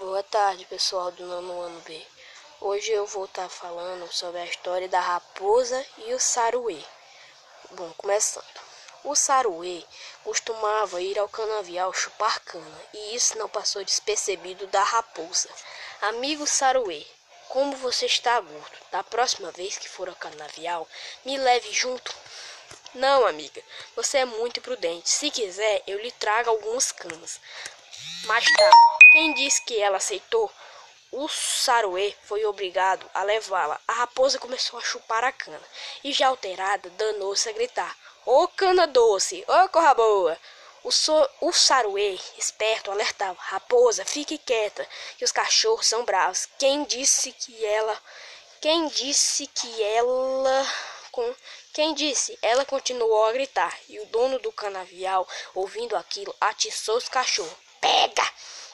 Boa tarde, pessoal do nono ano B. Hoje eu vou estar falando sobre a história da raposa e o saruê. Bom, começando. O saruê costumava ir ao canavial chupar cana, e isso não passou despercebido da raposa. Amigo saruê, como você está gordo, da próxima vez que for ao canavial, me leve junto. Não, amiga, você é muito prudente. Se quiser, eu lhe trago algumas canas. Mais tarde, quem disse que ela aceitou? O saruê foi obrigado a levá-la. A raposa começou a chupar a cana e, já alterada, danou-se a gritar: Ô oh, cana doce, ô oh, corra boa! O, so, o saruê, esperto, alertava: Raposa, fique quieta, que os cachorros são bravos. Quem disse que ela. Quem disse que ela. Com, quem disse? Ela continuou a gritar, e o dono do canavial, ouvindo aquilo, atiçou os cachorros. Pega!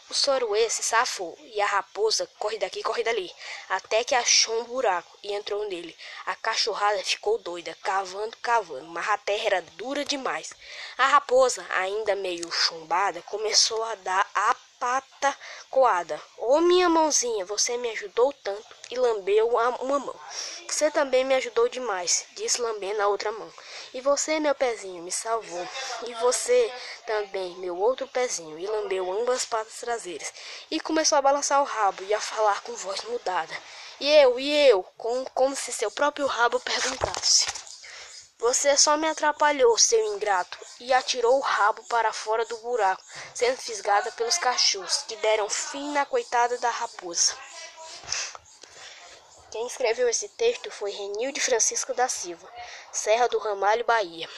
O Soruê se safou e a raposa corre daqui, corre dali, até que achou um buraco e entrou nele. A cachorrada ficou doida, cavando, cavando, mas a terra era dura demais. A raposa, ainda meio chumbada, começou a dar a pata coada. Ô oh, minha mãozinha, você me ajudou tanto e lambeu uma mão. Você também me ajudou demais, disse lambendo a outra mão. E você, meu pezinho, me salvou. E você também, meu outro pezinho, e lambeu ambas as patas traseiras. E começou a balançar o rabo e a falar com voz mudada. E eu, e eu, com, como se seu próprio rabo perguntasse. Você só me atrapalhou, seu ingrato, e atirou o rabo para fora do buraco, sendo fisgada pelos cachorros, que deram fim na coitada da raposa. Quem escreveu esse texto foi Renilde Francisco da Silva, Serra do Ramalho, Bahia.